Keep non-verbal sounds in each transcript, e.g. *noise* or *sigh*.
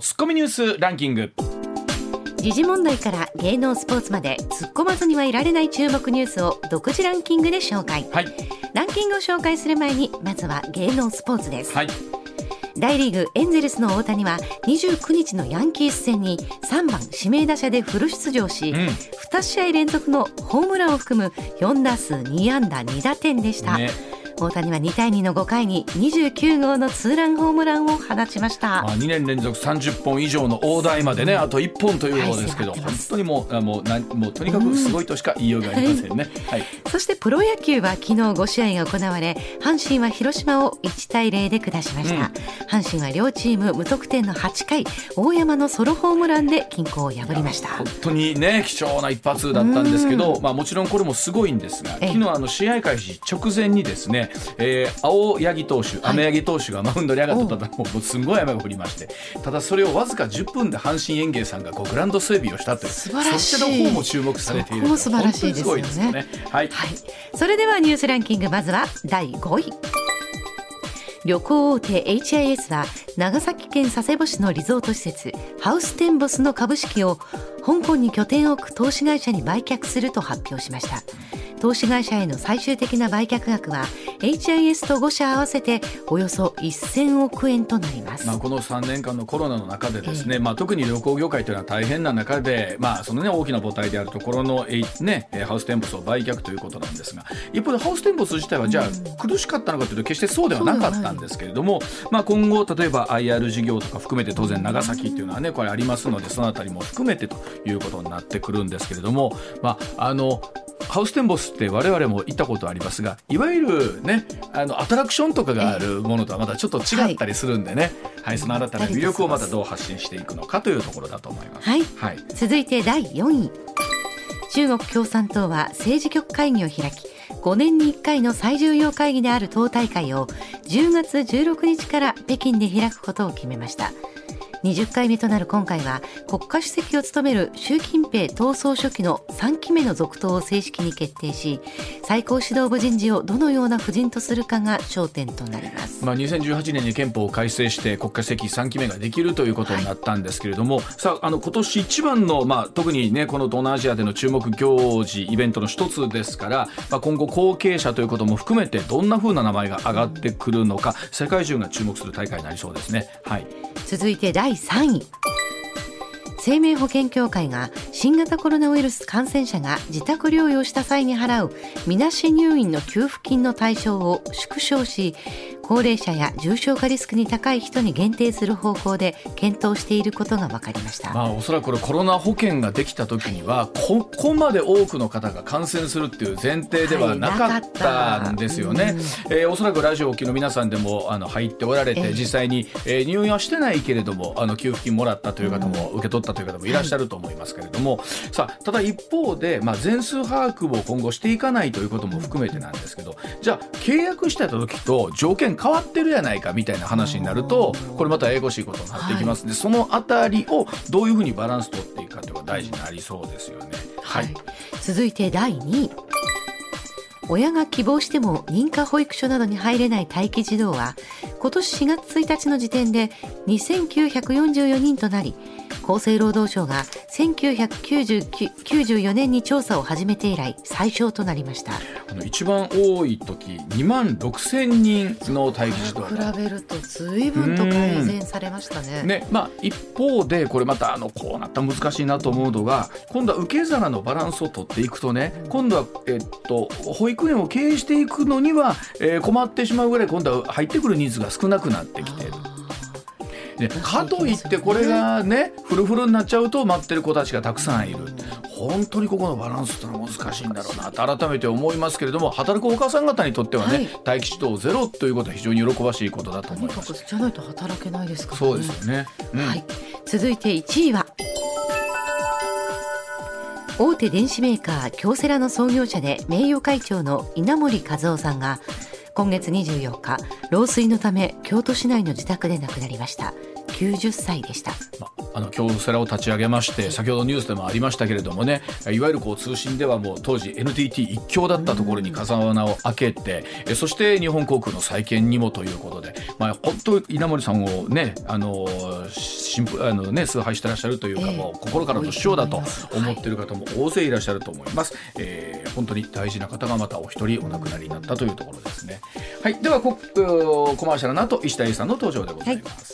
ツッコミニュースランキング。時事問題から芸能スポーツまで突っ込まずにはいられない注目ニュースを独自ランキングで紹介、はい。ランキングを紹介する前にまずは芸能スポーツです、はい。大リーグエンゼルスの大谷は29日のヤンキース戦に3番指名打者でフル出場し、ん。2試合連続のホームランを含む4打数2安打2打点でした、ね大谷は2対2の5回に29号のツーランホームランを放ちました、まあ、2年連続30本以上の大台までねあと1本ということですけど、はい本当にもうあもうなんもうとにかくすごいとしか言いようがありませんね。*laughs* はい。そしてプロ野球は昨日5試合が行われ阪神は広島を1対0で下しました、うん。阪神は両チーム無得点の8回大山のソロホームランで均衡を破りました。本当にね貴重な一発だったんですけど、まあ、もちろんこれもすごいんですがええ。昨日あの試合開始直前にですね、えー青柳投手雨柳投手がマウンドに上がったともうすごい雨が降りましてただそれをわずか10分で阪神園芸さんがこうグラウンド整備をしたという素晴らしい。そっちの方も注目されているも素晴らしいですよね。よね。はい。はい、それではニュースランキングまずは第5位。旅行大手 HIS は長崎県佐世保市のリゾート施設ハウステンボスの株式を香港に拠点を置く投資会社に売却すると発表しました。投資会社への最終的な売却額は HIS と5社合わせておよそ1000億円となります、まあ、この3年間のコロナの中でですね、まあ、特に旅行業界というのは大変な中で、まあそのね、大きな母体であるところの、ね、えーハウステンボスを売却ということなんですが一方でハウステンボス自体はじゃあ苦しかったのかというと決してそうではなかったんですけれども、まあ、今後例えば IR 事業とか含めて当然長崎っていうのはねこれありますのでそのあたりも含めてということになってくるんですけれども、まあ、あのハウステンボスって我々も行ったことありますがいわゆるねあのアトラクションとかがあるものとはまたちょっと違ったりするんでね、はい。その新たな魅力をまたどう発信していくのかというところだと思います。はい。はい。続いて第4位。中国共産党は政治局会議を開き5年に1回の最重要会議である党大会を10月16日から北京で開くことを決めました20回目となる今回は国家主席を務める習近平党総書記の3期目の続投を正式に決定し最高指導部人事をどのような布陣とするかが焦点となります。まあ、2018年に憲法を改正して国家主席3期目ができるということになったんですけれども、さああの今年一番の、まあ、特に、ね、この東南アジアでの注目行事イベントの一つですから、まあ、今後後継者ということも含めてどんな風な名前が上がってくるのか世界中が注目する大会になりそうですね。はい。続いて第3位。生命保険協会が新型コロナウイルス感染者が自宅療養した際に払うみなし入院の給付金の対象を縮小し高齢者や重症化リスクに高い人に限定する方向で検討していることが分かりました、まあ、おそらくこれコロナ保険ができた時にはここまで多くの方が感染するっていう前提ではなかったんですよね。はいえーおそらくラジオをお聞きの皆さんでもあの入っておられて、ええ。実際に、えー入院はしてないけれどもあの給付金もらったという方も、受け取ったという方もいらっしゃると思いますけれども、さあただ一方で、まあ、全数把握を今後していかないということも含めてなんですけどじゃあ契約してた時と条件変わってるやないかみたいな話になるとこれまたややこしいことになっていきますので、そのあたりをどういうふうにバランス取っていくかというのが大事になりそうですよね。はい、続いて第2位親が希望しても認可保育所などに入れない待機児童は今年4月1日の時点で2944人となり厚生労働省が1994年に調査を始めて以来最小となりました。あの一番多い時2万6千人の待機児童が比べると随分と改善されましたね。ねまあ、一方でこれまたあのこうなったら難しいなと思うのが今度は受け皿のバランスを取っていくとね今度は、えっと、保育園を経営していくのには、えー困ってしまうぐらい今度は入ってくる人数が少なくなってきている。ね、かといってこれがねフルフルになっちゃうと待ってる子たちがたくさんいる。本当にここのバランスってのは難しいんだろうなと改めて思いますけれども働くお母さん方にとってはね、はい。待機児童ゼロということは非常に喜ばしいことだと思います。くじゃないと働けないですからね。そうですよね、うん。はい、続いて1位は大手電子メーカー京セラの創業者で名誉会長の稲森和夫さんが今月24日老衰のため京都市内の自宅で亡くなりました。90歳でした。あの京セラを立ち上げまして先ほどニュースでもありましたけれどもねいわゆるこう通信ではもう当時 NTT 一強だったところに風穴を開けてそして日本航空の再建にもということで、まあ、本当稲森さんをねあの新あの、ね、崇拝してらっしゃるというか、もう心からの師匠だと思っている方も大勢いらっしゃると思います、えー、本当に大事な方がまたお一人お亡くなりになったというところですね。はい、ではココマーシャルの後石田英さんの登場でございます。はい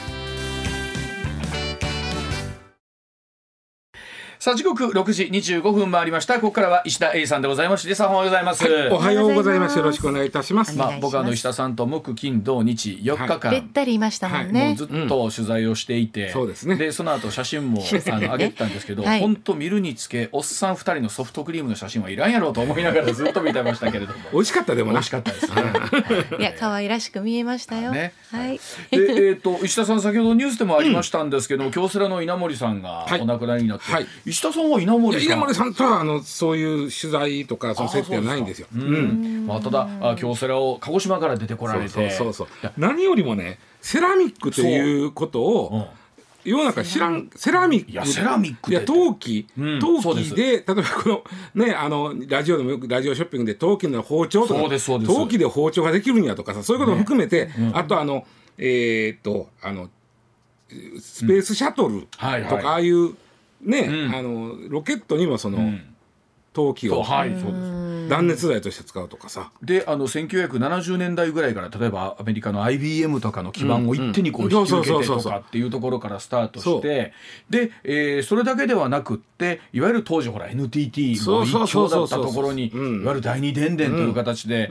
さあ時刻六時二十五分回りました。ここからは石田英さんでございます。石田さんおはようございます、はい、おはようございます。よろしくお願いいたします。まあ僕あの石田さんと木金土日四日間、べったりいましたもんね、ずっと取材をしていて、うん、そうですね。でその後写真も *laughs* あの上げてたんですけど本当、はい、見るにつけおっさん二人のソフトクリームの写真はいらんやろうと思いながらずっと見てましたけれども。美味しかったでも *laughs* 美味しかったです。ね。い。や可愛らしく見えましたよ、ね、はい。でえっ、ー、と石田さん先ほどニュースでもありましたんですけど、うん、京セラの稲森さんがお亡くなりになって、はい、石田さんは稲森森さん？森さんとはあのそういう取材とかその接点はないんですよ。うん、まあ、ただあ京セラを鹿児島から出てこられて。そうそうそう何よりもねセラミックということを世の中知らんセラミック。いやセラミックいや陶器、うん、陶器で例えばこのねあのラジオでもよくラジオショッピングで陶器の包丁とか陶器で包丁ができるんやとかさそういうことも含めて、ねうん、あとあのえー、っとあのスペースシャトルとか、ああいうね、うん、あのロケットにもその、陶器を、はい、そうです。断熱材として使うとかさ。であの1970年代ぐらいから例えばアメリカの IBM とかの基盤を一手にこう引き受けてとかっていうところからスタートしてで、えー、それだけではなくっていわゆる当時ほら NTT の一強だったところにいわゆる第二電電という形で、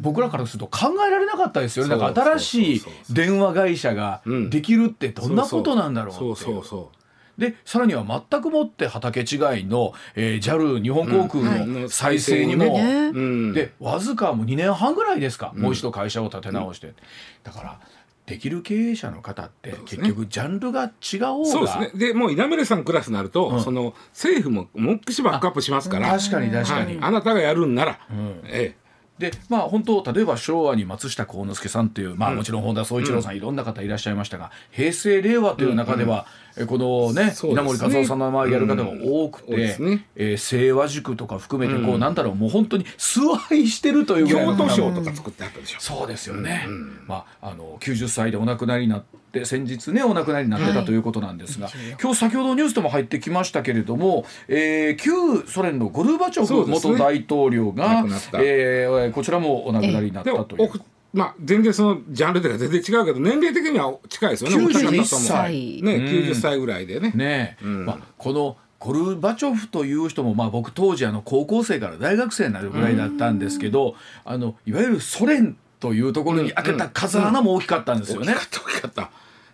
僕らからすると考えられなかったですよ。ねなんか新しい電話会社ができるってどんなことなんだろうって。そうそうそうでさらには全くもって畑違いの、えー、JAL 日本航空の再生にも、うん。はい、でわずかもう2年半ぐらいですか、うん、もう一度会社を立て直して、だからできる経営者の方って結局ジャンルが違おうが。そうですね。でもう稲村さんクラスになると、うん、その政府ももっくしバックアップしますから。確かに確かに、はい、あなたがやるんなら、うん、ええでまあ本当例えば昭和に松下幸之助さんという、まあ、もちろん本田宗一郎さん、うん、いろんな方いらっしゃいましたが平成令和という中では、うん、このね、ね、稲森和夫さんの周りやる方が多くて、うん。ね。えー、清和塾とか含めてこう、うん、なんだろうもう本当に崇拝してるという京都賞とか作ってあったでしょ。そうですよね、まあ、あの90歳でお亡くなりになって先日ねお亡くなりになってたということなんですが、はい、今日先ほどニュースでも入ってきましたけれども、えー、旧ソ連のゴルバチョフ元大統領が、ねえー、こちらもお亡くなりになったという。まあ、全然そのジャンルでは全然違うけど年齢的には近いですよね91歳、ね、うん、90歳ぐらいでね。ね、うん、まあ、このゴルバチョフという人も、まあ、僕当時あの高校生から大学生になるぐらいだったんですけどあのいわゆるソ連というところに開けた風穴も大きかったんですよね。大きかった大きかった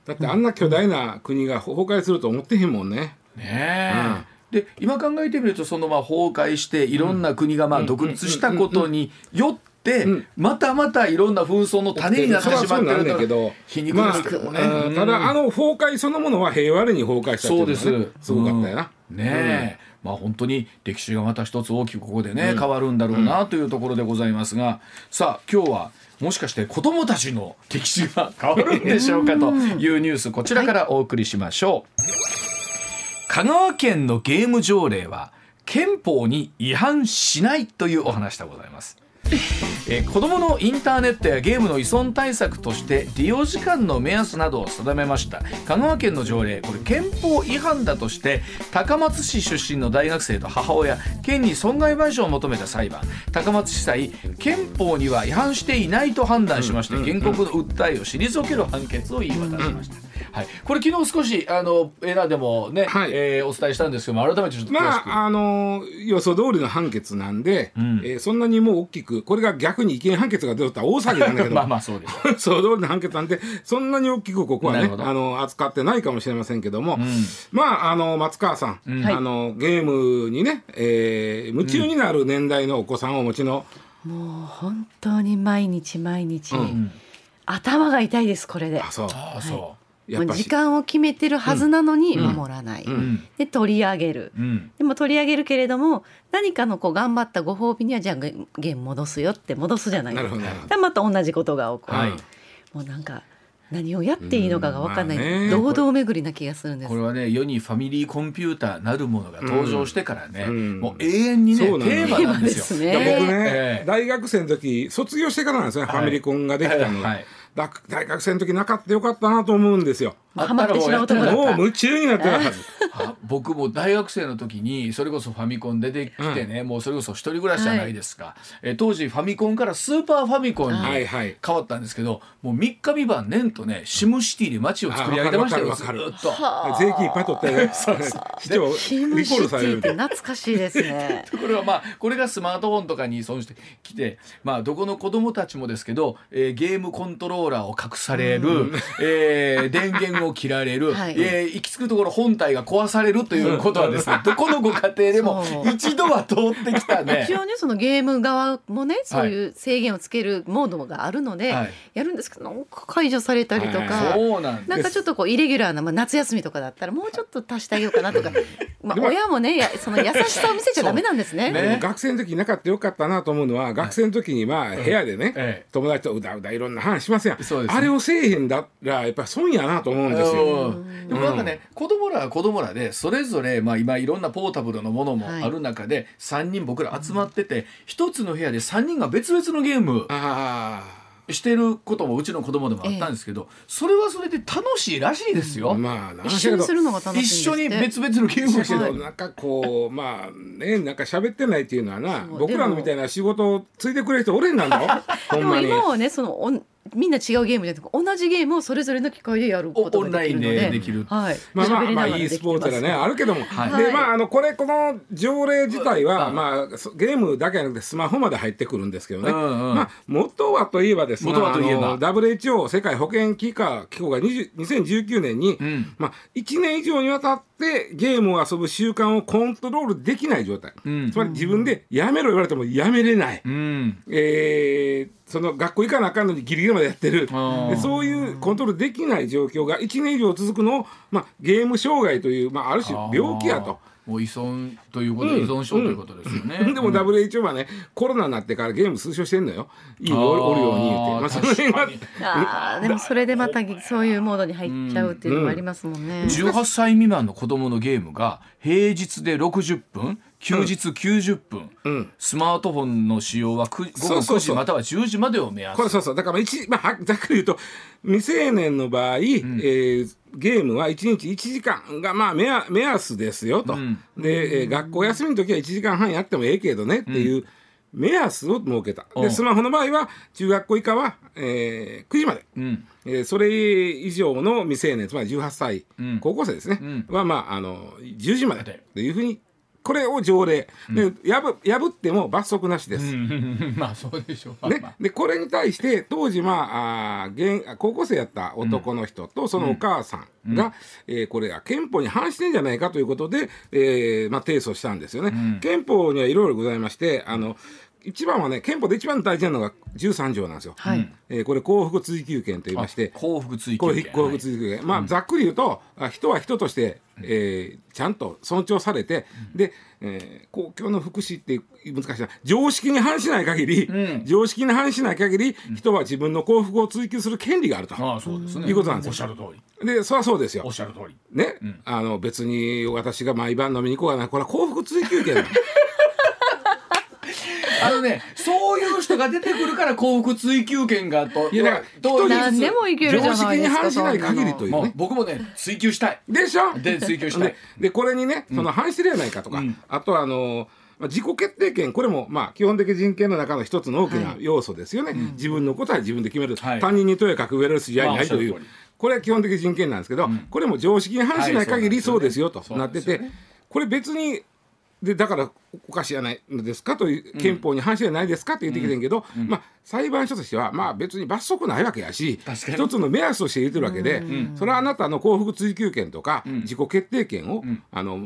だってあんな巨大な国が崩壊すると思ってへんもんね。ねえ、うん。で今考えてみるとそのまあ崩壊していろんな国がまあ独立したことによって、またまたいろんな紛争の種になってしまってるんだけど皮肉ですけどね、まあ、ただあの崩壊そのものは平和に崩壊したっていうのは、ね、そうです。すごかったよな。うん、ねえ、うん、まあ本当に歴史がまた一つ大きくここでね、変わるんだろうなというところでございますが、さあ今日はもしかして子どもたちの歴史が変わるんでしょうかというニュースこちらからお送りしましょう。香川県のゲーム条例は憲法に違反しないというお話でございます。えー、子どものインターネットやゲームの依存対策として利用時間の目安などを定めました。香川県の条例これ憲法違反だとして高松市出身の大学生と母親県に損害賠償を求めた裁判。高松地裁憲法には違反していないと判断しまして原告の訴えを退ける判決を言い渡しました。はい、これ昨日少しあのエラーでもね、はい、えー、お伝えしたんですけども改めてちょっとまああの予想通りの判決なんで、うん、えー、そんなにもう大きくこれが逆に違憲判決が出たら大騒ぎなんだけど *laughs* まあまあそうです。*laughs* 予想通りの判決なんでそんなに大きくここはねあの扱ってないかもしれませんけども、うん、まああの松川さん、うん、あのゲームにね、えー、夢中になる年代のお子さんをお持ちの、もう本当に毎日毎日、頭が痛いですこれで。あそう、あそう、はい時間を決めてるはずなのに守らない、うん、で取り上げる、うん、でも取り上げるけれども何かのこう頑張ったご褒美にはじゃあゲーム戻すよって戻すじゃない。ですかでまた同じことが起こる、はい、もうなんか何をやっていいのかが分かんない、うん。まあね、堂々巡りな気がするんです。これはね世にファミリーコンピューターなるものが登場してからね、うん、もう永遠にねテーマなんですよ。すね、僕ね、えー、大学生の時卒業してからなんですね、はい、ファミリーコンができたの。が。はい大学生の時なかったよかったなと思うんですよ。ハマってしまうともう夢中になってたはず。*laughs* 僕も大学生の時にそれこそファミコン出てきてね、うん、もうそれこそ一人暮らしじゃないですか、はい、え当時ファミコンからスーパーファミコンに変わったんですけど、もう3日三晩年とねシムシティで街を作り上げてましたよ。ずっと。税金いっぱい取って *laughs* そう。市長シムシティって懐かしいですね。*laughs* これはまあこれがスマートフォンとかに依存してきてまあどこの子供たちもですけど、えー、ゲームコントローラーを隠される、うん、えー、電源を切られる、はい、えー、行き着くところ本体が壊されるということはですね、どこのご家庭でも一度は通ってきたね。*laughs* 一応ねそのゲーム側もねそういう制限をつけるモードがあるので、はい、やるんですけどなんか解除されたりとか、そうなんなんかちょっとこうイレギュラーな、まあ、夏休みとかだったらもうちょっと足してあげようかなとか、*laughs* まあ、親もねやその優しさを見せちゃダメなんですね。ね。学生の時なかったよかったなと思うのは学生の時にまあ部屋でね、はい、友達とうだうだいろんな話しますやん、ね、あれをせえへんだったらやっぱり損やなと思うんですよ。でもなんかね、子供らは子供らでそれぞれまあ今いろんなポータブルのものもある中で、3人僕ら集まってて、一つの部屋で3人が別々のゲームしてることもうちの子供でもあったんですけど、それはそれで楽しいらしいですよ。まあ、一緒にするのが楽しい一緒に別々のゲームをしてる、なんかこうまあねなんか喋ってないっていうのはな僕らのみたいな仕事をついてくれる人おれんなんだ *laughs* でも今はねそのみんな違うゲームで同じゲームをそれぞれの機械でやることができるのでできる、はい、まあまあまあ e スポーツがねあるけども、はい、でまああのこれこの条例自体は、まあゲームだけじゃなくてスマホまで入ってくるんですけどね、うんうん、まあ元はといえばですね元はといえば。WHO 世界保健機関機構が2019年に、うん、まあ1年以上にわたってゲームを遊ぶ習慣をコントロールできない状態、うん、つまり自分でやめろ言われてもやめれない、うん、えーその学校行かなあかんのにギリギリまでやってる。でそういうコントロールできない状況が1年以上続くのを、まあ、ゲーム障害という、まあ、ある種病気やと。もう依存ということ、うん、依存症ということですよね。うん、でも WHO はね、コロナになってからゲーム推奨してんのよ。いいおおるように言って。まあ、その辺は。あでもそれでまたそういうモードに入っちゃうっていうのもありますもんね。うん、18歳未満の子供のゲームが平日で60分、休日90分、うん、スマートフォンの使用は午後9時または10時までを目安。これそうそう。だから一、まあ、*laughs* ざっくり言うと未成年の場合、うん、えー、ゲームは1日1時間がまあ目目安ですよと、うん、で、えー、学校休みの時は1時間半やってもええけどねっていう、目安を設けた。でスマホの場合は中学校以下は、えー、9時まで、うん、えー、それ以上の未成年つまり18歳、うん、高校生ですね、うん、は、まあ、あの10時までというふうにこれを条例、で破破っても罰則なしです。*laughs* まあそうでしょう。ね、でこれに対して当時まああ現高校生やった男の人とそのお母さんが、うん、えー、これが憲法に反してんじゃないかということで、えー、まあ提訴したんですよね。うん、憲法にはいろいろございましてあの一番はね憲法で一番大事なのが13条なんですよ。はい、えー、これ幸福追求権と言いまして幸福追求権。幸福追求権、はい、まあ、ざっくり言うと人は人としてえー、ちゃんと尊重されて、うん、で、えー、公共の福祉って難しいな。常識に反しない限り、うん、常識に反しない限り、うん、人は自分の幸福を追求する権利があると、あそうですね、いうことなんですよ。おっしゃる通り。でそりゃそうですよ。おっしゃる通り。ね、あの別に私が毎晩飲みに行こうがなこれは幸福追求権 *laughs* あのね、そういう人が出てくるから幸福追求権がと。いやだから何でもいけるじゃないですか。常識に反しない限りというね。僕もね追求したい。でしょ？で追求したい。でこれにね、その反してるやないかとか、うん、あとはあの。自己決定権これもまあ基本的人権の中の一つの大きな要素ですよね、はい、自分のことは自分で決める、はい、他人にとやかく上る筋合いないという、これは基本的人権なんですけど、これも常識に反しない限りそうですよとなってて、これ別にでだからおかしいじゃないのですかという憲法に反してないですかって言ってきてんけど、まあ、裁判所としてはまあ別に罰則ないわけやし一つの目安として言ってるわけで、それはあなたの幸福追求権とか、自己決定権を、あの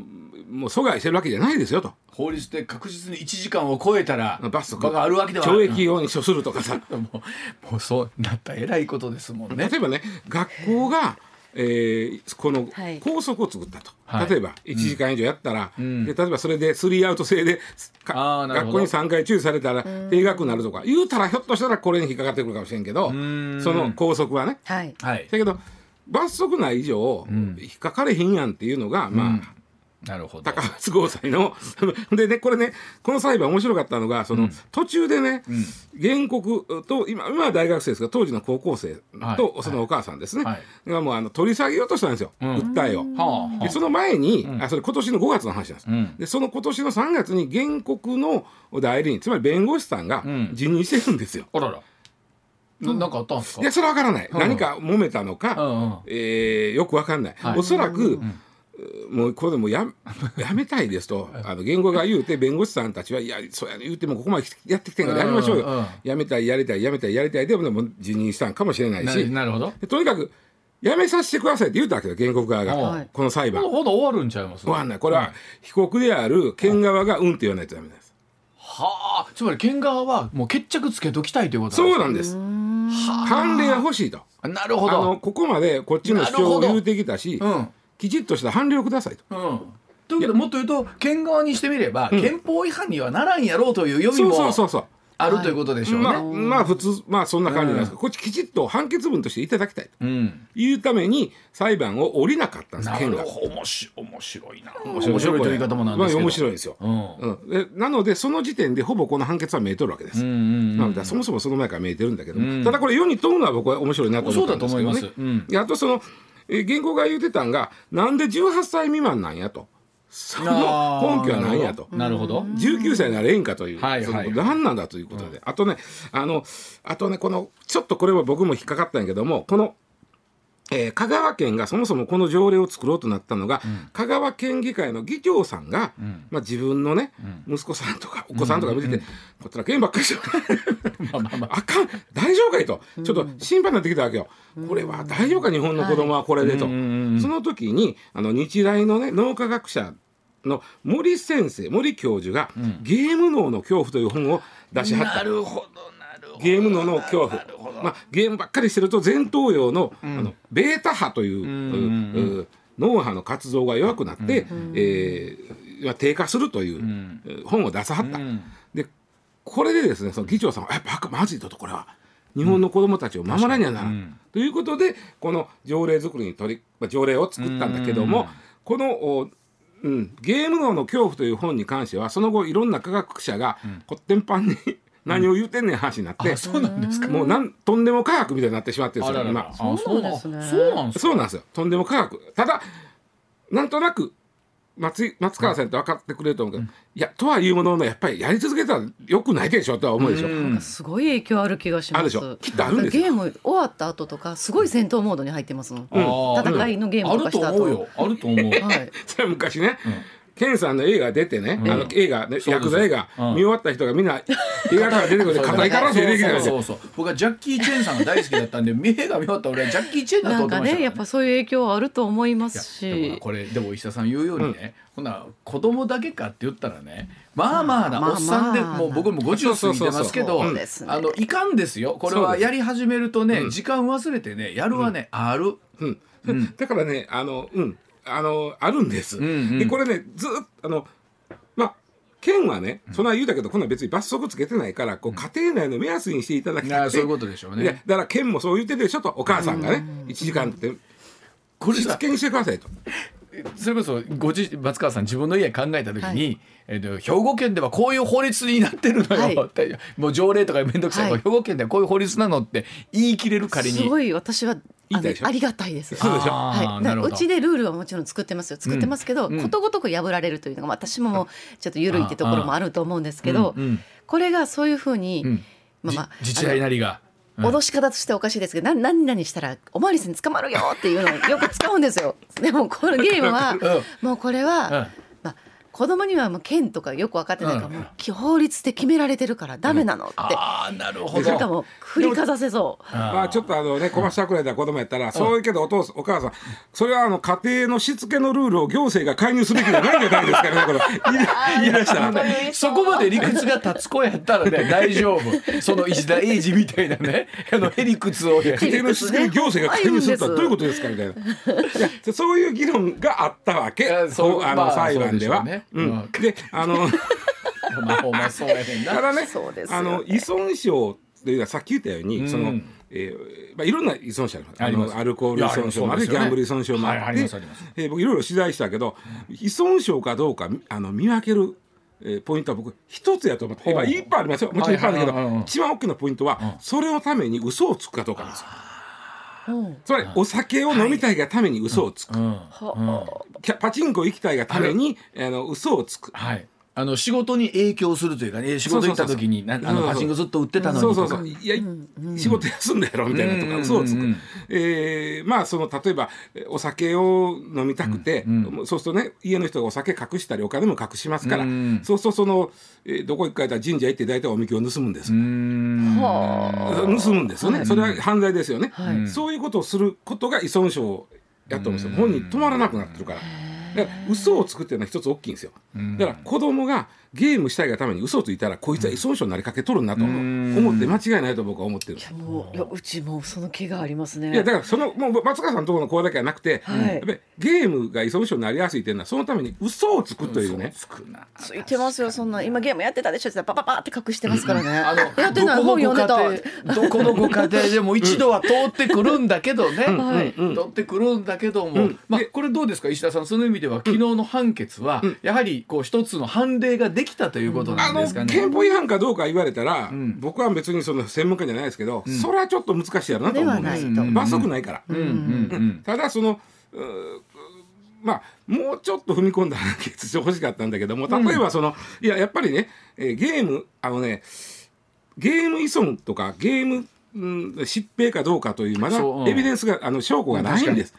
もう阻害してるわけじゃないですよと。法律で確実に1時間を超えたら罰則があるわけでは懲役用に処するとかさ。*laughs* もうもうそうなったらえらいことですもんね。例えばね学校がえー、この校則を作ったと、はい、例えば1時間以上やったら、うん、で例えばそれでスリーアウト制で学校に3回注意されたら定額になるとか。言うたらひょっとしたらこれに引っかかってくるかもしれんけどその校則はね。はい、だけど罰則ない以上、引っかかれへんやんっていうのが、まあなるほど。高松豪斎の。*laughs* でねこれねこの裁判面白かったのがその、うん、途中でね、うん、原告と今今は大学生ですが当時の高校生と、はい、そのお母さんですね、はい、がもうあの取り下げようとしたんですよ、うん、訴えを。でその前に、あそれ今年の5月の話なんです。でその今年の3月に原告の代理人つまり弁護士さんが辞任してるんですよ。あらら。ななんかあったんですか？いやそれは分からない、何か揉めたのか、うんうん、えー、よく分かんない、はい、おそらく、うんもうこれでもややめたいですと。*laughs* あの言語が言うて弁護士さんたちはいやそうや言うてもここまでやってきてんからやりましょうよ、やめたいやりたいやめたいやりたいでもでも辞任したんかもしれないし。なるほどとにかくやめさせてくださいって言ったわけよ原告側が、この裁判ほど終わるんちゃいます終わんないこれは被告である県側がうんって言わないとダメです、はあつまり県側はもう決着つけときたいということそうなんです判例が欲しいとなるほどあのここまでこっちの主張を言うてきたし、うんきちっとした判例をくださいと。うんということでもっと言うと県側にしてみれば、憲法違反にはならんやろうという読みもそうそうそうあるということでしょうね。まあ、まあ、普通まあそんな感じなんですけど、こっちきちっと判決文としていただきたいというために裁判を降りなかったんです県が。面白いな。面白いという言い方もなんですけど。面白いですよ。うんなのでその時点でほぼこの判決は見えとるわけです。なのでそもそもその前から見えてるんだけどただこれ世に問うのは僕は面白いなと思ったんですけどね。そうだと思います。あとそのえ原告が言うてたんがなんで18歳未満なんやと。その根拠は何やと。なるほど。19歳ならええんかという。はいはい、何なんだということで。あとね、あの、あとね、この、ちょっとこれは僕も引っかかったんやけども、この、えー、香川県がそもそもこの条例を作ろうとなったのが、うん、香川県議会の議長さんが、うん、まあ、自分のね、うん、息子さんとかお子さんとか見てて、こっちら県ばっかりして *laughs* まあまあ、まあ、あかん。大丈夫かいと。ちょっと心配になってきたわけよ。これは大丈夫か日本の子供はこれでと。その時にあの日大のね脳科学者の森先生森教授が、ゲーム脳の恐怖」という本を出しはった。なるほどゲームのの恐怖、まあ、ゲームばっかりしてると前頭葉の,、あのベータ波という、脳波の活動が弱くなって、うん。えー、低下するという本を出さはった。でこれでですねその議長さんは「やっぱまずいとこれは。日本の子どもたちを守らにゃならん、うん、ということでこの条例作りに取り、まあ、条例を作ったんだけども、このうん、ゲーム脳の恐怖という本に関してはその後いろんな科学者がこってんぱんに何を言うてんねん話になって、そうなんですか。もうなんとんでも科学みたいになってしまってるんですよ今。そうなんですね。そうなんですよ。とんでも科学。ただなんとなく松松川さんって分かってくれると思うけど、うん、いやとはいうもののやっぱりやり続けたらよくないでしょとは思うでしょ、うすごい影響ある気がします。あるでしょ。きっとあるんですゲーム終わった後とかすごい戦闘モードに入ってますもん、うん、戦いのゲームとかした後あると思うよ。あると思う、はい、*laughs* それは昔ね、うんケンさんの映画出てね、あの映画、ね、ヤクザ映画、見終わった人がみんな映画から出てくる硬いから出てきたそうそう僕はジャッキー・チェンさんが大好きだったんで映画見終わった俺はジャッキー・チェンだと思ってました、ね、やっぱそういう影響はあると思いますし。これでも石田さん言うようにね、ほな子供だけかって言ったらねまあまあなおっさんで、もう僕も50過ぎてますけど、あのいかんですよ。これはやり始めるとね、時間忘れてねやるはね、ある、うん。だからねあのうんあのあるんです。うんうん、でこれねずっとあのまあ県はね、そんな言うたけど、こんな別に罰則つけてないから、こう家庭内の目安にしていただきたい、そういうことでしょうね。だから県もそう言ってるでしょと、お母さんがね、1時間って、これしつけにしてくださいと。それこそご自松川さん自分の家考えた時に、はい、えー、兵庫県ではこういう法律になってるのよ、はい、もう条例とか面倒くさい、はい、兵庫県ではこういう法律なのって言い切れる仮に。すごい私はあありがたいです。そうでしょ？はい。うちでルールはもちろん作ってますよ。作ってますけど、うん、ことごとく破られるというのが私ももうちょっと緩いってところもあると思うんですけど、これがそういうふうに、まあまあ自治体なりが。脅し方としておかしいですけど、うん、何々したらおまわりさんに捕まるよっていうのをよく使うんですよ。でもこのゲームは、もうこれは、子供にはもう剣とかよく分かってないから、もう法律で決められてるからダメなのって、ああなるほど。なんかもう振りかざせそう。まあちょっとあのね小橋桜井で子供やったら、そういうけどお父さんお母さん。それはあの家庭のしつけのルールを行政が介入すべきじゃないんじゃないですかねこれ。言い出した。らそこまで理屈が立つ子やったらね大丈夫。その石田英二みたいなねあのへりくつを家庭のしつけに行政が介入するとはどういうことですかみたいな。*laughs* いやそういう議論があったわけ。そうあの裁判では。うん、であのまあほんまそうやねんな。ただねあの依存症というかさっき言ったように、そのえーまあ、いろんな依存症あのアルコール依存症もある、ギャンブル依存症もあって、えー、僕いろいろ取材したけど依存症かどうかあの見分けるえー、ポイントは僕一つやと思って、まあ、いっぱいありますよ。もちろんいっぱいあるけど、一番大きなポイントは、それのために嘘をつくかどうかなんですよ。つまりお酒を飲みたいがために嘘をつく、パチンコ行きたいがためにあの嘘をつく、はいあの仕事に影響するというかね仕事行った時にあのパチンコずっと売ってたのにそうそうそういや、仕事休んだやろみたいなとか。嘘をつく、えー、まあその例えばお酒を飲みたくて、そうするとね家の人がお酒隠したりお金も隠しますから、そうするとその、えー、どこ行くかやったら神社行って大体おみきを盗むんです盗むんですよね、それは犯罪ですよね、そういうことをすることが依存症やと思うんですよ。本人止まらなくなってるから。だから嘘をつくっていうのは一つ大きいんですよ。だから子供がゲームしたいがために嘘をついたらこいつは依存症になりかけとるなと思って間違いないと僕は思ってる。いやもういやうちもその気がありますね。いやだからそのもう松川さんのところの子だけはなくて、はい、やっぱりゲームが依存症になりやすいっていうのはそのために嘘をつくというね。つくな。ついてますよそんな今ゲームやってたでしょってパパパって隠してますからね。あのやってない本読んでた。どこのご家庭でも一度は通ってくるんだけどね。はい、通ってくるんだけども、まあこれどうですか石田さんその意味では昨日の判決はやはりこう一つの判例ができたということなんですかね。憲法違反かどうか言われたら、僕は別にその専門家じゃないですけど、それはちょっと難しいやろなと思うんです。罰則ないから。ただそのまあもうちょっと踏み込んだ判決してほしかったんだけども例えばその、いややっぱりね、えー、ゲームあのねゲーム依存とかゲーム、うん、疾病かどうかというまだエビデンスがあの証拠がないんです。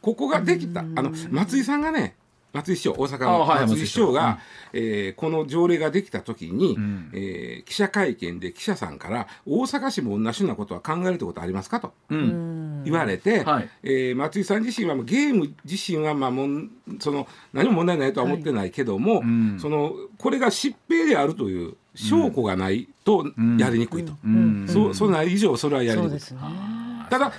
ここができた。あの松井さんがね松井市長大阪の松井市長が、はい、えー、この条例ができた時に、うん、えー、記者会見で記者さんから大阪市も同じようなことは考えるってことありますかと、うん、言われて、はい、えー、松井さん自身はゲーム自身はまあもんその何も問題ないとは思ってないけども、はい、そのこれが疾病であるという証拠がないとやりにくいと、うん、そそない以上それはやりにくい。ただ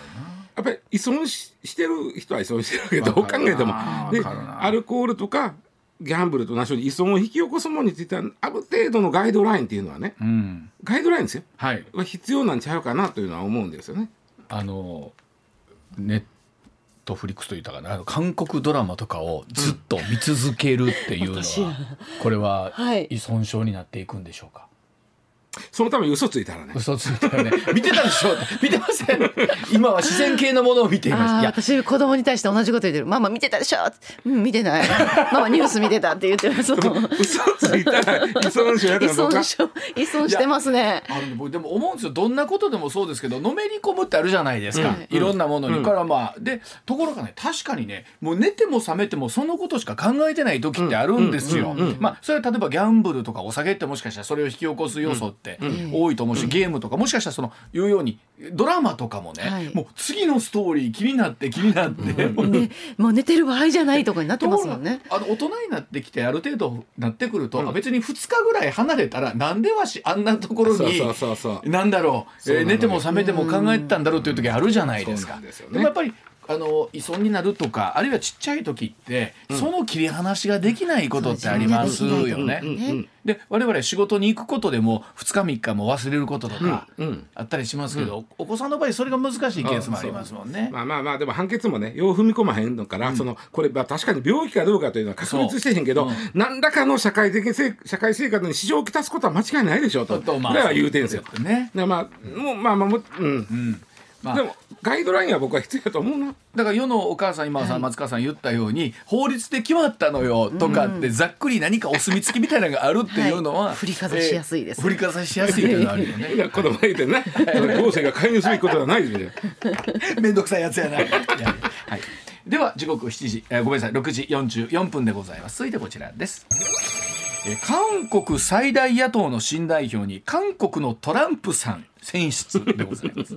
やっぱり依存ししてる人は依存してるけどどう考えても。でアルコールとかギャンブルと同じように依存を引き起こすものについてはある程度のガイドラインっていうのはね、うん、ガイドラインですよ、はい、必要なんちゃうかなというのは思うんですよね。あのネットフリックスといったかな。あの韓国ドラマとかをずっと見続けるっていうのは、うん、これは依存症になっていくんでしょうか、そのために嘘ついたらね。嘘ついたらね。見てたでしょ？見てません。今は自然系のものを見ています。いや私子供に対して同じこと言ってる。ママ見てたでしょ？うん、見てない。ママニュース見てたって言ってます。嘘ついたら依存症や依存症依存してますね。あのでも思うんですよ。どんなことでもそうですけど、のめり込むってあるじゃないですか。うん、いろんなものに、うん、からまあでところがね確かにねもう寝ても覚めてもそのことしか考えてない時ってあるんですよ。まあそれは例えばギャンブルとかお酒ってもしかしたらそれを引き起こす要素って。多いと思うし、ゲームとかもしかしたらその言うようにドラマとかもね、はい、もう次のストーリー気になって気になって、ね、もう寝てる場合じゃないとかになってますもんね。あの大人になってきてある程度なってくると、うん、別に2日ぐらい離れたらなんでわしあんなところになんだろう、えー、寝ても覚めても考えてたんだろうっていう時あるじゃないですか。でもやっぱりあの依存になるとかあるいはちっちゃい時って、うん、その切り離しができないことってありますよね。で我々仕事に行くことでも2日3日も忘れることとかあったりしますけど、うん、お子さんの場合それが難しいケースもありますもんね。まあまあまあでも判決もねよう踏み込まへんのから、そのこれ、まあ、確かに病気かどうかというのは確立してへんけど、何らかの社会的社会生活に支障をきたすことは間違いないでしょうと。ぐらいは言うてんですよ。ね、まあもうまあまあもうん、うんまあ、でもガイドラインは僕は必要だと思うな。だから世のお母さん今さ、はい、松川さん言ったように法律で決まったのよとかってざっくり何かお墨付きみたいなのがあるっていうのは、はい、振りかざしやすいです、えー、振りかざしやすいっていうのあるよね。*laughs* いや子供言ってね行政が介入すべきことはないですね。*laughs* 面倒くさいやつやな。はい。では時刻7時、えー、ごめんなさい6時44分でございます。続いてこちらです韓国最大野党の新代表に韓国のトランプさん選出でございます、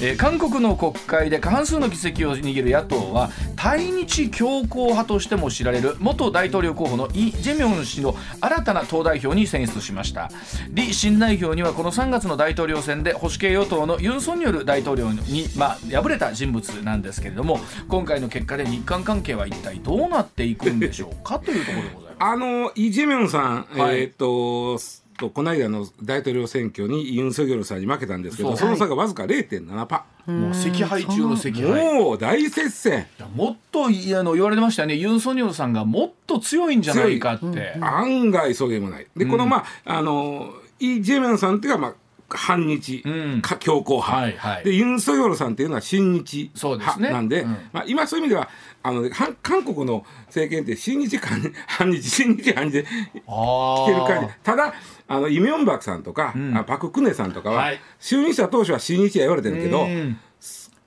えー、韓国の国会で過半数の議席を握る野党は対日強硬派としても知られる元大統領候補のイ・ジェミョン氏の新たな党代表に選出しました。李新代表にはこの3月の大統領選で保守系与党のユン・ソンニョル大統領に、まあ、敗れた人物なんですけれども今回の結果で日韓関係は一体どうなっていくんでしょうかというところでございますあのイ・ジェミョンさん、はい、えー、っととこの間の大統領選挙にユン・ソギョルさんに負けたんですけどその差がわずか0.7パ。もう赤敗中の赤敗もう大接戦。もっとあの言われてましたね。ユン・ソニョルさんがもっと強いんじゃないかって、うん、案外そうでもない。で、このまああのイ・ジェミョンさんっていうかまあ反日、うん、強硬派、はいはい、でユン・ソギョルさんっていうのは親日派なんで、ねうん、まあ、今そういう意味ではあの韓国の政権って親日反 *laughs* 日親日反日で来てる感じ。ただあのイ・ミョンバクさんとか、うん、パク・クネさんとかは、はい、就任した当初は親日は言われてるけど、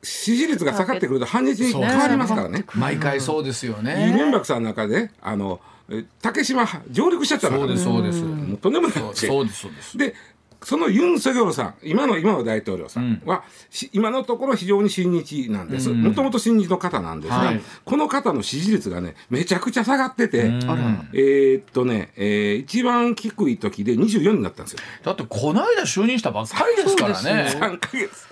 支持率が下がってくると反日に変わりますからね。毎回そうですよね。イ・ミョンバクさんの中であの竹島上陸しちゃったそうですそうです。もうとんでもないそうですそうです。でそのユン・ソギョルさん今の今の大統領さんは、うん、今のところ非常に親日なんです。もともと親日の方なんですが、はい、この方の支持率がねめちゃくちゃ下がってて、えー、っとね、えー、一番低い時で24になったんですよ。だってこの間就任したばっかりですからね。ね3か月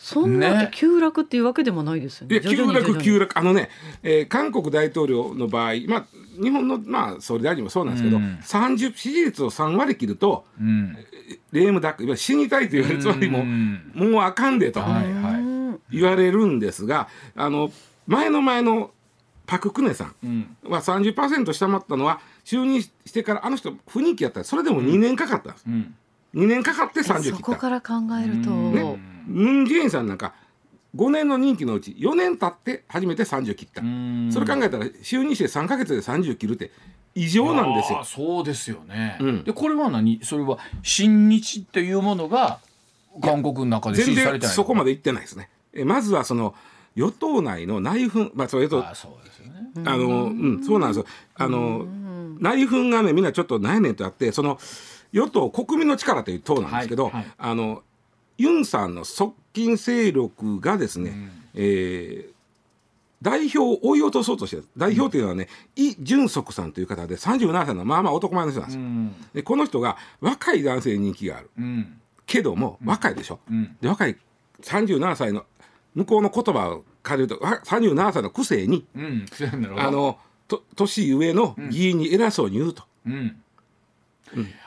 そんな急落っていうわけでもないですよね。いや急落急落。あのね、えー、韓国大統領の場合、まあ日本のまあ総理大臣もそうなんですけど、うん、30支持率を3割切ると、うん、レームダックいわゆる死にたいというつまりもう、もうあかんでと言われるんですが、あの前の前のパク・クネさんは30%下回ったのは就任してからあの人雰囲気やった。らそれでも2年かかったんです。うん、2年かかって30切った。そこから考えると、ねムン・ジェインさんなんか5年の任期のうち4年経って初めて30切った。それ考えたら就任して3か月で30切るって異常なんですよ。そうですよね、うん、でこれは何？それは親日っていうものが韓国の中で支持されてないそこまでいってないですね。えまずはその与党内の内紛まあそれとあそうですよね。あのうんそうなんですよ。あの内紛がねみんなちょっと何やねんとあってその与党国民の力という党なんですけど、はいはい、あのユンさんの側近勢力がですね、うん、えー、代表を追い落とそうとして代表というのはね、うん、イ・ジュンソクさんという方で37歳のまあまあ男前の人なんですよ。うん、でこの人が若い男性に人気がある、うん、けども若いでしょ。うん、で若い37歳の向こうの言葉を借りると37歳のくせに、うん、あのと年上の議員に偉そうに言うと。うん。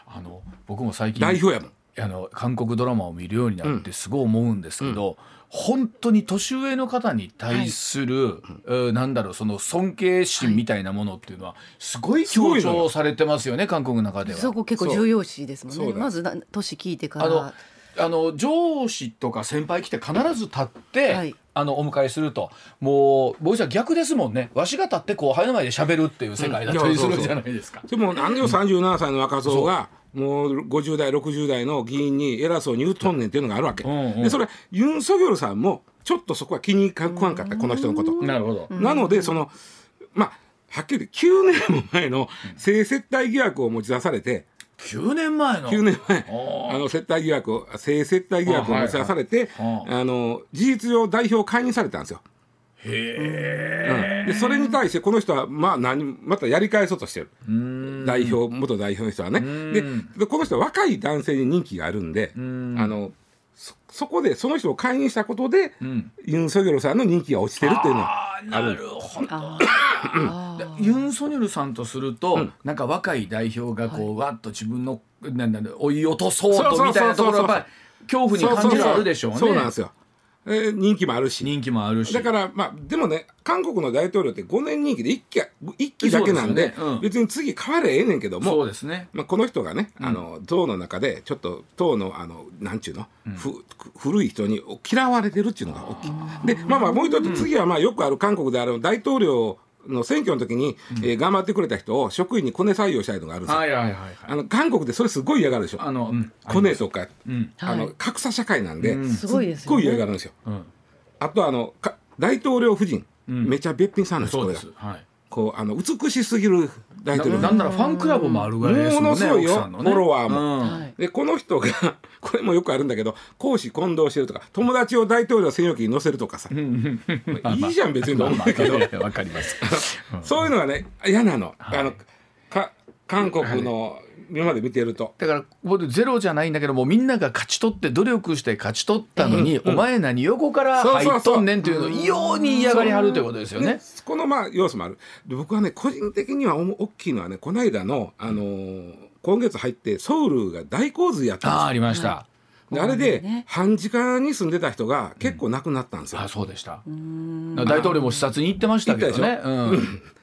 あの僕も最近代表やもんあの韓国ドラマを見るようになってすごい思うんですけど、うん、本当に年上の方に対する、はい、なんだろうその尊敬心みたいなものっていうのはすごい強調されてますよね、韓国の中では。そこ結構重要視ですもんね。まず年聞いてから。あの上司とか先輩来て必ず立って、はい、あのお迎えすると。もう僕じゃ逆ですもんね。わしが立って後輩の前で喋るっていう世界だったりするじゃないですか。*laughs* でも何でも37歳の若造がもう50代60代の議員に偉そうに言うとんねんっていうのがあるわけ、うんうん、でそれユン・ソギョルさんもちょっとそこは気に食わんかったこの人のこと。なるほど。なのでそのまあはっきり言9年も前の性接待疑惑を持ち出されて9年前の？9年前。あの接待疑惑性接待疑惑を持ち出されてあ、の事実上代表解任されたんですよ。へえ、うん、でそれに対してこの人はまあ何またやり返そうとしてる。代表元代表の人はね。でこの人は若い男性に人気があるんであのそそこでその人を解任したことで、うん、ユン・ソギョルさんの人気が落ちてるっていうのはある。なるほど。ユン・ソニョルさんとすると、うん、なんか若い代表がこう、はい、わっと自分のなんだ追い落とそうとみたいなところはやっぱり恐怖に感じるあるでしょうね。そうなんですよえー、人気もあるし。人気もあるし。だからまあでもね韓国の大統領って5年任期で1期 ,1 期だけなんで、ね。うん、別に次変われええねんけどもそうですね、まあ、この人がね、あの党の中でちょっと党のあのなんちゅうの、うん、ふ古い人に嫌われてるっていうのが大きい。でまあまあもう一つ次はまあよくある韓国である大統領の選挙の時に、うん、えー、頑張ってくれた人を職員にコネ採用したいのがあるんですよ。はいはいはいはい、あの韓国でそれすごい嫌がるでしょ。あの、うん、コネとか、うん、あの格差社会なんで、すごいですごい嫌がるんですよ。あとあの大統領夫人、めちゃべっぴんさんですこれが。はい、こうあの美しすぎる大統領なんならファンクラブもあるぐらいですもんねものすごいよ、ね、フォロワーも、うん、でこの人が *laughs* これもよくあるんだけど公私混同してるとか友達を大統領専用機に乗せるとかさ、いいじゃん別に。と思うけど。わかります。*laughs* そういうのがね嫌なの、はい、あのか韓国の今まで見てると。だから僕ゼロじゃないんだけどもみんなが勝ち取って努力して勝ち取ったのに、うん、お前何横から入っとんねんというのを異様に嫌がりはるということですよね。このまあ要素もある。僕はね個人的には大きいのはねこの間の、あのー、今月入ってソウルが大洪水やったんですあありました。であれで半地下に住んでた人が結構亡くなったんですよ。あそうでした。大統領も視察に行ってましたけどね。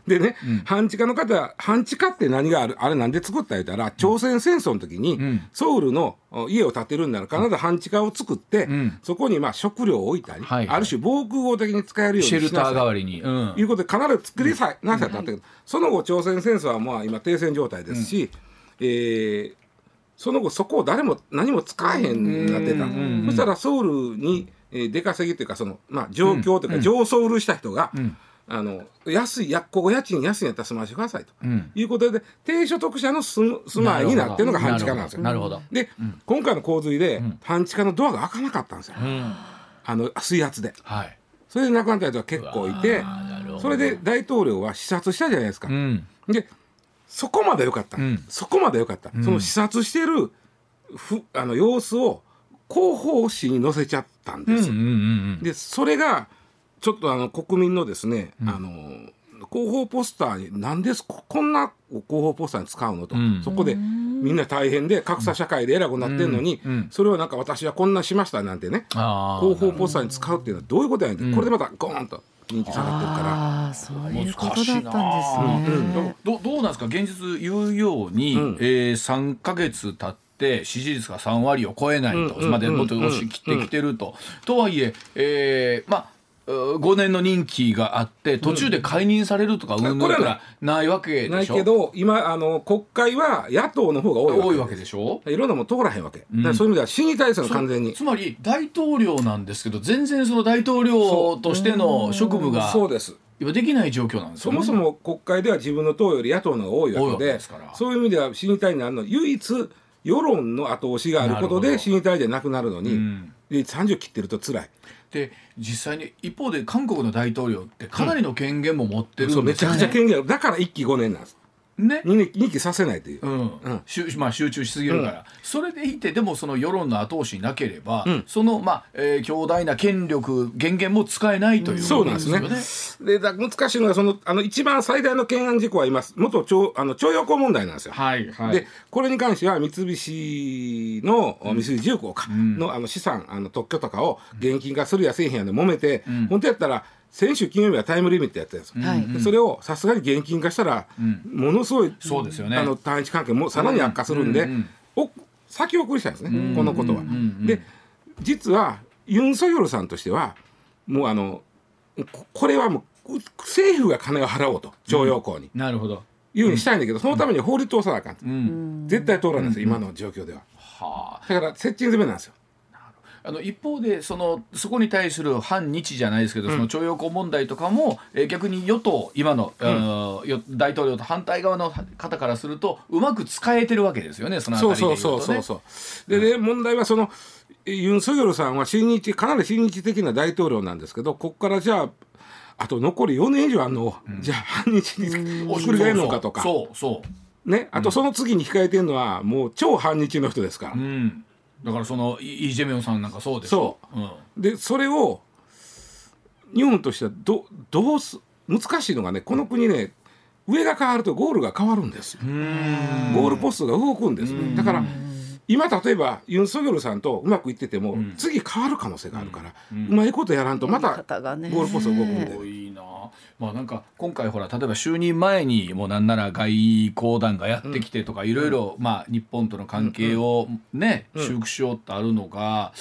でね、半地下の方半地下って何があるあれなんで作った言うたら朝鮮戦争の時に、ソウルの家を建てるんなら必ず半地下を作って、そこにまあ食料を置いたり、ある種防空壕的に使えるようにシェルター代わりに、いうことで必ず作りさえなさったん。だけど、その後朝鮮戦争はまあ今停戦状態ですし、えー、その後そこを誰も何も使えへんなってた、そしたらソウルに、えー、出稼ぎというかその、まあ、状況というか、上ソウルした人が、あの安いやここ家賃安いんやったら住ましてくださいと、うん、いうことで低所得者の住住まいになってるのが半地下なんですよ。なるほど。で、うん、今回の洪水で、半地下のドアが開かなかったんですよ、うん、あの水圧で。はい、それで亡くなった人が結構いてそれで大統領は視察したじゃないですか。でそこまでよかった、そこまでよかった、その視察してるふあの様子を広報誌に載せちゃったんです。でそれがちょっとあの国民のですね、うん、あの広報ポスターになんでこんな広報ポスターに使うのと、うん、そこでみんな大変で格差社会で偉くなってるのに、うん、それをなんか私はこんなしましたなんてね広報ポスターに使うっていうのはどういうことやねん。これでまたゴーンと人気下がってるから。あそういうことだったんですね、どどうなんですか？現実言うように、うん、えー、3か月経って支持率が3割を超えないと、までもっと押し切ってきてると、とはいええー、まあ5年の任期があって途中で解任されるとかうん。ぬんらないわけでしょ？ないけど今あの国会は野党の方が多いわけ。でしょ？いろんなも通らへんわけ、うん、そういう意味では審議体制の完全に。つまり大統領なんですけど全然その大統領としての職務がそうです。今できない状況なんです、ね、そもそも国会では自分の党より野党の方が多いわけでそういう意味では審議体になるの。唯一世論の後押しがあることで審議体じゃなくなるのに、うん、30切ってると辛い。で実際に一方で韓国の大統領ってかなりの権限も持ってるんですよ、ね、めちゃくちゃ権限だから1期5年なんです。ね、2期させないという、うん。うん。まあ、集中しすぎるから、うん、それでいてでもその世論の後押しなければ、うん、その、まあえー、強大な権力権限も使えないというそうなんですね。でだ難しいのはそのあの一番最大の懸案事項はいます元徴あの徴用工問題なんですよ。はいはい、でこれに関しては三菱の、三菱重工かの,、あの資産あの特許とかを現金化するやせえへんやで揉めて、本当やったら先週金曜日はタイムリミットやったんですよ、はい、それをさすがに現金化したら、ものすごい、そうですよね、あの単一関係もさらに悪化するんで、お先送りしたんですね、このことは。で実はユン・ソヨルさんとしてはもうあのこれはもう政府が金を払おうと徴用工に、なるほど。いうふうにしたいんだけど、そのために法律通さなあかん、絶対通らないんですよ、今の状況では。はあ、だから接近詰めなんですよ。あの一方でそのそこに対する反日じゃないですけど、うん、その徴用工問題とかも、えー、逆に与党今の、うん、大統領と反対側の方からするとうまく使えてるわけですよねそのあたりで、ね、そうそうそうそうでね、問題はそのユン・ソギョルさんは親日かなり親日的な大統領なんですけどここからじゃああと残り4年以上あるの、うん、じゃあ反日に送り替えるのかとか。そうそうね、あとその次に控えてるのはもう超反日の人ですから。うんだからそのイ・ジェミョンさんなんかそうでしょそう、うん、でそれを日本としてはどどうす難しいのがねこの国ね上が変わるとゴールが変わるんですよ。ゴールポストが動くんです。ねだから今例えばユン・ソギョルさんとうまくいってても、うん、次変わる可能性があるから、うん、うまいことやらんとまたゴールポスト動くんで。まあなんか今回ほら例えば就任前にもうなんなら外交団がやってきてとかいろいろまあ日本との関係をね修復しようってあるのが、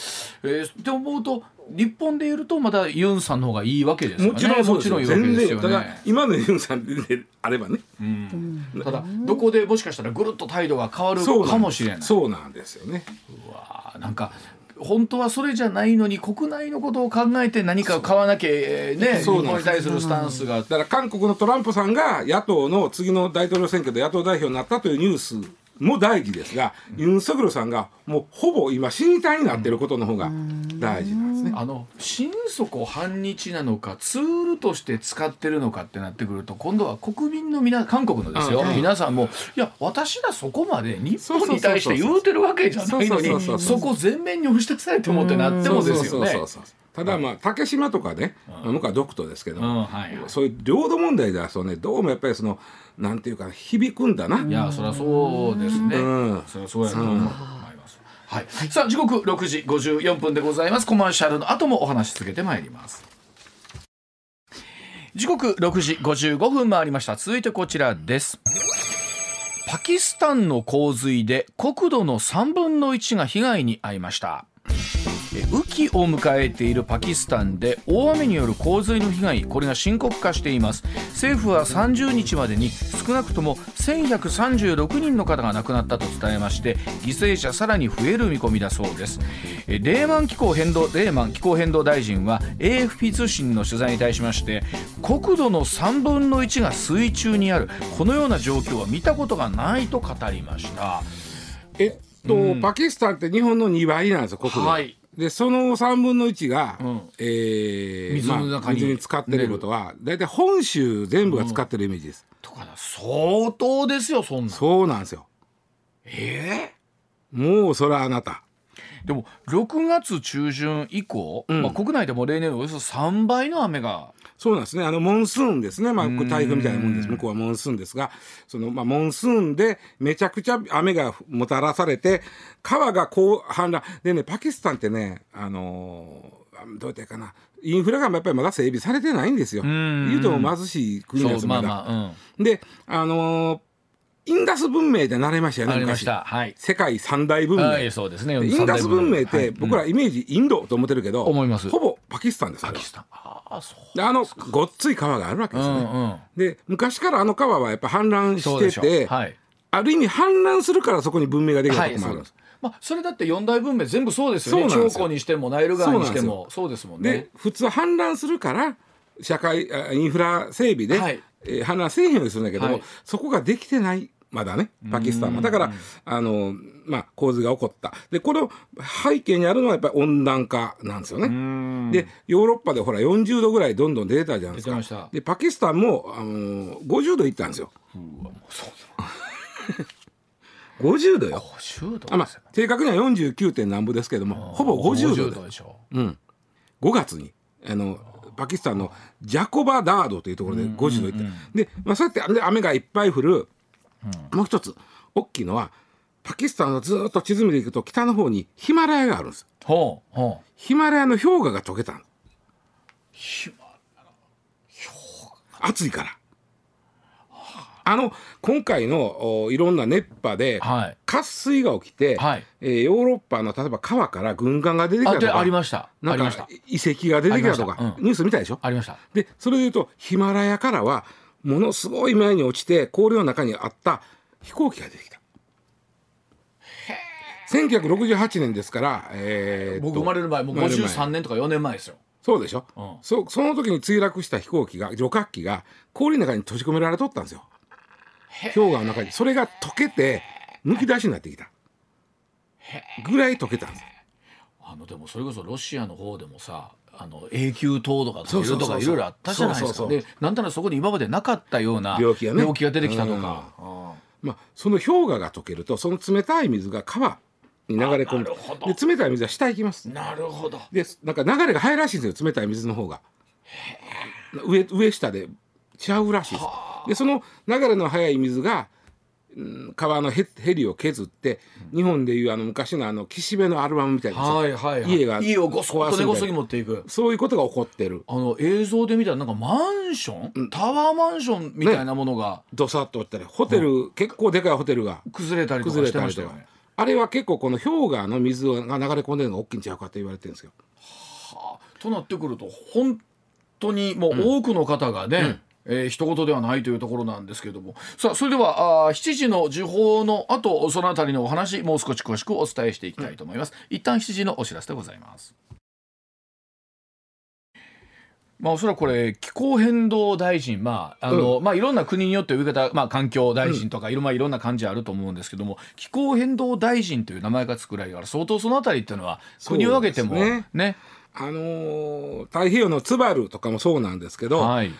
えー、って思うと日本でいるとまだユンさんの方がいいわけですよね。もちろんもちろんいいわけですよね。今のユンさんであればね。うん、ただどこでもしかしたらぐるっと態度が変わるかもしれない。そうなんですよね。うわなんか本当はそれじゃないのに国内のことを考えて何か買わなきゃね日本に対するスタンスが。だから韓国のトランプさんが野党の次の大統領選挙で野党代表になったというニュースも大事ですが、ユン・ソギョルさんがもうほぼ今死に体になっていることの方が大事なんですね。あの心底反日なのかツールとして使ってるのかってなってくると今度は国民の皆韓国のですよ、皆さんもいや私らそこまで日本に対して言うてるわけじゃないのにそこ全面に押し出されてもってなってもですよね。ただまあ竹島とかね、向こうは独島ですけど、そういう領土問題ではそうねどうもやっぱりそのなんていうか響くんだな。いやそりゃそうですね。うん、そりゃそうやと思います。はい、さあ時刻六時五十四分でございます。コマーシャルの後もお話し続けてまいります。時刻六時五十五分回りました。続いてこちらです。パキスタンの洪水で国土の三分の一が被害に遭いました雨季を迎えているパキスタンで大雨による洪水の被害これが深刻化しています。政府は30日までに少なくとも1136人の方が亡くなったと伝えまして犠牲者さらに増える見込みだそうです。レーマン気候変動レーマン気候変動大臣は AFP 通信の取材に対しまして国土の3分の1が水中にあるこのような状況は見たことがないと語りました。えっと、うん、パキスタンって日本の2倍なんですよ国土、はいでその3分の1が、うん、えー、水の中に,、まあ、に使ってることは大体本州全部が使ってるイメージです。とか相当ですよそんなそうなんですよ。ええー、もうそれはあなた。でも6月中旬以降、うん、まあ、国内でも例年およそ3倍の雨がそうなんですね。あの、モンスーンですね。まあ、台風みたいなもんです。向こうはモンスーンですが、その、まあ、モンスーンでめちゃくちゃ雨がもたらされて、川がこう氾濫。でね、パキスタンってね、あのー、どうやってかな。インフラがやっぱりまだ整備されてないんですよ。言うとも貧しい国ですまだ。まあまあうん、で、あのーインダス文明で慣れましたよね昔、はい、世界三大文明、はい、そうですね。インダス文明って、僕らイメージインドと思ってるけど、思います。ほぼパキスタンですパキスタン。あそうあのごっつい川があるわけですね、うんうん、で昔からあの川はやっぱ氾濫してて、はい、ある意味氾濫するからそこに文明ができたとこもある。んです、まあ、それだって四大文明全部そうですよね。長江にしてもナイル川にしても。そうですもんね。で普通氾濫するから社会インフラ整備で、はい、えー、氾濫せえへんようにするんだけども、はい、そこができてないまだねパキスタンも。だからあのまあ洪水が起こった。でこの背景にあるのはやっぱり温暖化なんですよね。でヨーロッパでほら40度ぐらいどんどん出てたじゃないですか。でパキスタンもあの50度いったんですよ。うわもうそう50 *laughs* 度よ。50度あ、まあ、正確には 49. 点何歩ですけどもほぼ50度で。しょ、うん、5月にあのパキスタンのジャコバダードというところで50度いって、で、まあ、そうやって雨がいっぱい降るうん、もう一つ大きいのはパキスタンのずっと地図見ていくと北の方にヒマラヤがあるんです。ほうほう。ヒマラヤの氷河が溶けたヒマラヤ。暑いから。あの今回のいろんな熱波で渇水が起きて、はい、えー、ヨーロッパの例えば川から軍艦が出てきたとかありました。なんか遺跡が出てきたとか、うん、ニュース見たでしょ？ありました。でそれでいうとヒマラヤからはものすごい前に落ちて氷の中にあった飛行機が出てきた。1968年ですから、えー、僕生まれる前もう53年とか4年前ですよ。そうでしょ、うん、そその時に墜落した飛行機が旅客機が氷の中に閉じ込められとったんですよ。氷河の中に。それが溶けてむき出しになってきた。ぐらい溶けたんです。あのでもそれこそロシアの方でもさあの永久凍土がとかとかいろいろあったじゃないですか。でなんならそこに今までなかったような病気が,、ね、病気が出てきたとか、まあ、その氷河が溶けるとその冷たい水が川に流れ込む。で冷たい水は下行きます。なるほど。でなんか流れが速いらしいんですよ冷たい水の方が。上上下でちゃうらしいです。でその流れの速い水が川のへへりを削って、日本でいうあの昔のあの岸辺のアルバムみたいな、はいはいはい、家が家をごそっと根こそぎ持っていく。そういうことが起こってる。あの映像で見たらなんかマンション、うん、タワーマンションみたいなものが、ね、どさっとったりホテル、うん、結構でかいホテルが崩れたりとかしてましたよね。あれは結構この氷河の水が流れ込んでるのが大きいんちゃうかと言われてるんですよ。はあ、となってくると本当にもう多くの方がね、うんえー、一言ではないというところなんですけれども。さあそれではあ7時の時報の後そのあたりのお話もう少し詳しくお伝えしていきたいと思います、うん、一旦7時のお知らせでございます。まあ、おそらくこれ気候変動大臣、まああの、うん、まあ、いろんな国によって呼び方、まあ、環境大臣とかいろ,、まあ、いろんな感じあると思うんですけども気候変動大臣という名前がつくらいから相当そのあたりっていうのは国を挙げてもね。ね。あのー、太平洋のツバルとかもそうなんですけど、はい、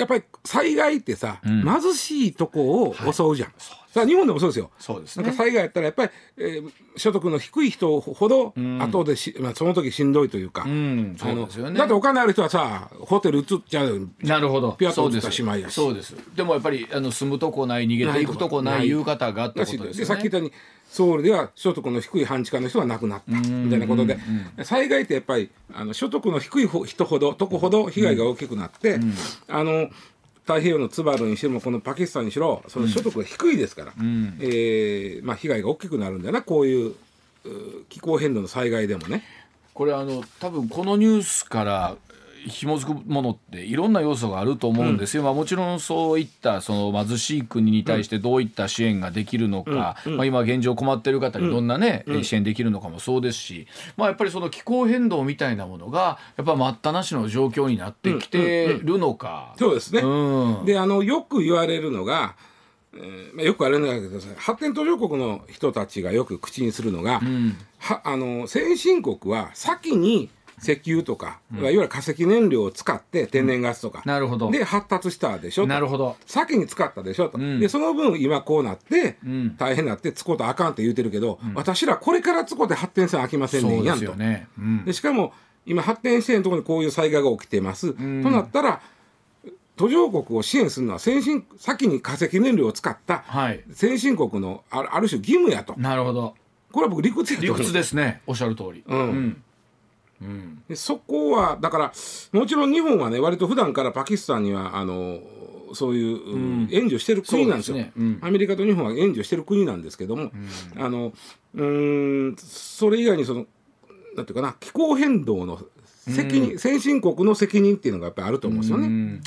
やっぱり災害ってさ、うん、貧しいとこを襲うじゃん。はいさあ日本でもそうですよ。そうです、ね、なんか災害やったらやっぱり、えー、所得の低い人ほど後でし、うん、まあその時しんどいというか、うん、そうですよね。だってお金ある人はさホテル移っちゃう。なるほど。ピアト移ったしまいやし。そうです。でもやっぱりあの住むとこない逃げていくとこないいう方がってことですよね。でさっき言ったようにソウルでは所得の低い半地下の人が亡くなったみたいなことで、災害ってやっぱりあの所得の低い人ほどとこほど被害が大きくなって、あの太平洋のツバルにしろこのパキスタンにしろその所得が低いですから、うん、えー、まあ、被害が大きくなるんだよなこういう気候変動の災害でもね。これあの多分このニュースから紐づくものっていろんな要素があると思うんですよ、うん、まあ、もちろんそういったその貧しい国に対してどういった支援ができるのか、うん、まあ、今現状困ってる方にどんなね、うん、支援できるのかもそうですし、まあ、やっぱりその気候変動みたいなものがやっぱ待ったなしの状況になってきてるのか。そうですね、であのよく言われるのがえーまあ、よくあれなんだけど発展途上国の人たちがよく口にするのが、はあの先進国は先に石油とか、うん、いわゆる化石燃料を使って天然ガスとか、うん、なるほど。で発達したでしょなるほど。先に使ったでしょと、うん、でその分今こうなって、大変なって使うとあかんって言うてるけど、私らこれから使うて発展せんあきませんねんやんと。ね。でしかも今発展してるところにこういう災害が起きてます、となったら途上国を支援するのは先進先に化石燃料を使った先進国のある種義務やと。なるほど。これは僕理屈やと理屈ですね。おっしゃる通り。うんでそこはだからもちろん日本はね割と普段からパキスタンにはあのそういう、うん、援助してる国なんですよ、ね。うん、アメリカと日本は援助してる国なんですけども、うん、あのうんそれ以外にそのなんていうかな気候変動の責任、うん、先進国の責任っていうのがやっぱりあると思うんですよね。うん、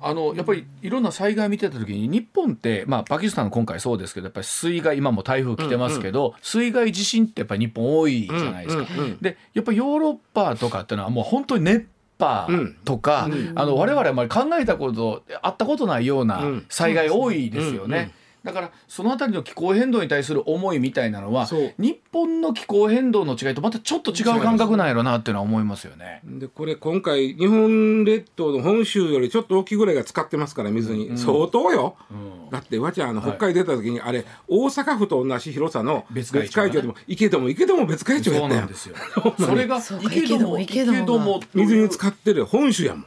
あのやっぱりいろんな災害見てた時に日本って、まあ、パキスタン今回そうですけどやっぱり水害今も台風来てますけど、うんうん、水害地震ってやっぱり日本多いじゃないですか。うんうんうん、でやっぱりヨーロッパとかっていうのはもう本当に熱波とか、うん、あの我々あまり考えたことあったことないような災害多いですよね。だからその辺りの気候変動に対する思いみたいなのは日本の気候変動の違いとまたちょっと違う感覚なんやろなっていうのは思いますよね。でこれ今回日本列島の本州よりちょっと大きいぐらいが使ってますから水に、うん、相当よ、うん、だってわちゃんあの北海出た時に、はい、あれ大阪府と同じ広さの別会長でも池戸も池戸も別会長やったやん。そ *laughs* それが池戸も池戸も水に使ってる本州やもん。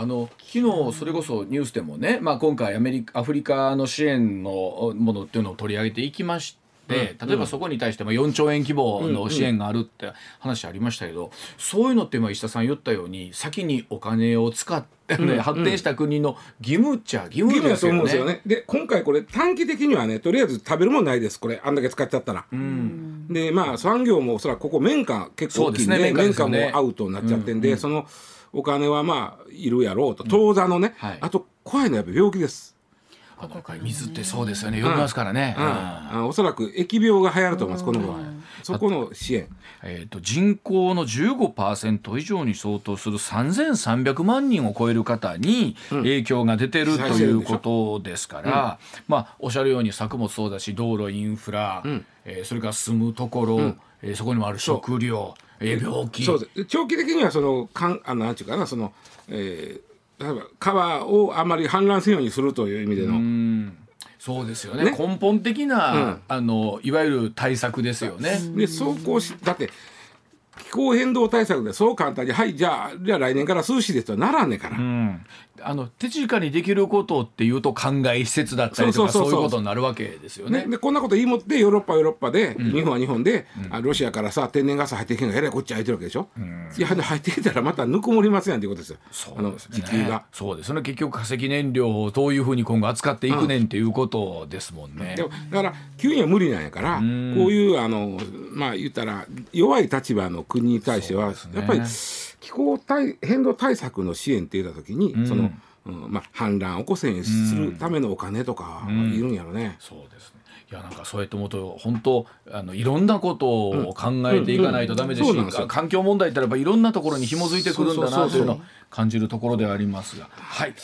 あの昨日それこそニュースでもね、まあ、今回アメリカアフリカの支援のものっていうのを取り上げていきまして、例えばそこに対しても4兆円規模の支援があるって話ありましたけど、そういうのって今石田さん言ったように先にお金を使って、ね発展した国の義務っちゃ義務ですよね。で今回これ短期的にはねとりあえず食べるもんないですこれ。あんだけ使っちゃったら。でまあ産業もおそらくここ綿花結構大きいんで綿花もアウトになっちゃってんで、その。お金はまあいるやろうと。当座のね、はい、あと怖いのはやっぱ病気です。あの水ってそうですよね。読みますからね、うん。うん、おそらく疫病が流行ると思いますこの頃そこの支援、えーと、人口の15%以上に相当する3300万人を超える方に影響が出てる、うん、ということですから、まあおっしゃるように作物そうだし道路インフラ、うん、えー、それから住むところ、うん、えー、そこにもある食料病気。そうです。長期的にはそのかんあのなんていうかなその、えー、例えば川をあまり氾濫せんようにするという意味での。そうですよね、ね、根本的な、うん、あのいわゆる対策ですよね。でそうこうしだって気候変動対策でそう簡単にはいじゃあじゃあ来年から涼しいですとならんねから、うん、あの手近にできることっていうと考え施設だったりとかそういうことになるわけですよね。でこんなこと言いもってヨーロッパヨーロッパで、うん、日本は日本で、うん、ロシアからさ天然ガス入ってきんがえらいこっち入ってるわけでしょ？うん、いや入ってきたらまたぬくもりますやんっていうことですよ。あの地球が。そうですね結局化石燃料をどういうふうに今後扱っていくねんっていうことですもんね。だから急には無理なんやからこういうあのまあ言ったら弱い立場の国に対しては、やっぱり気候対変動対策の支援って言った時に、その。うんまあ、反乱を起こせにするためのお金とかいるんやろね。そうですね。いやなんかそうやって思うと本当あのいろんなことを考えていかないとダメですし、環境問題ってやっぱいろんなところに紐づいてくるんだなというのを感じるところではありますが。はい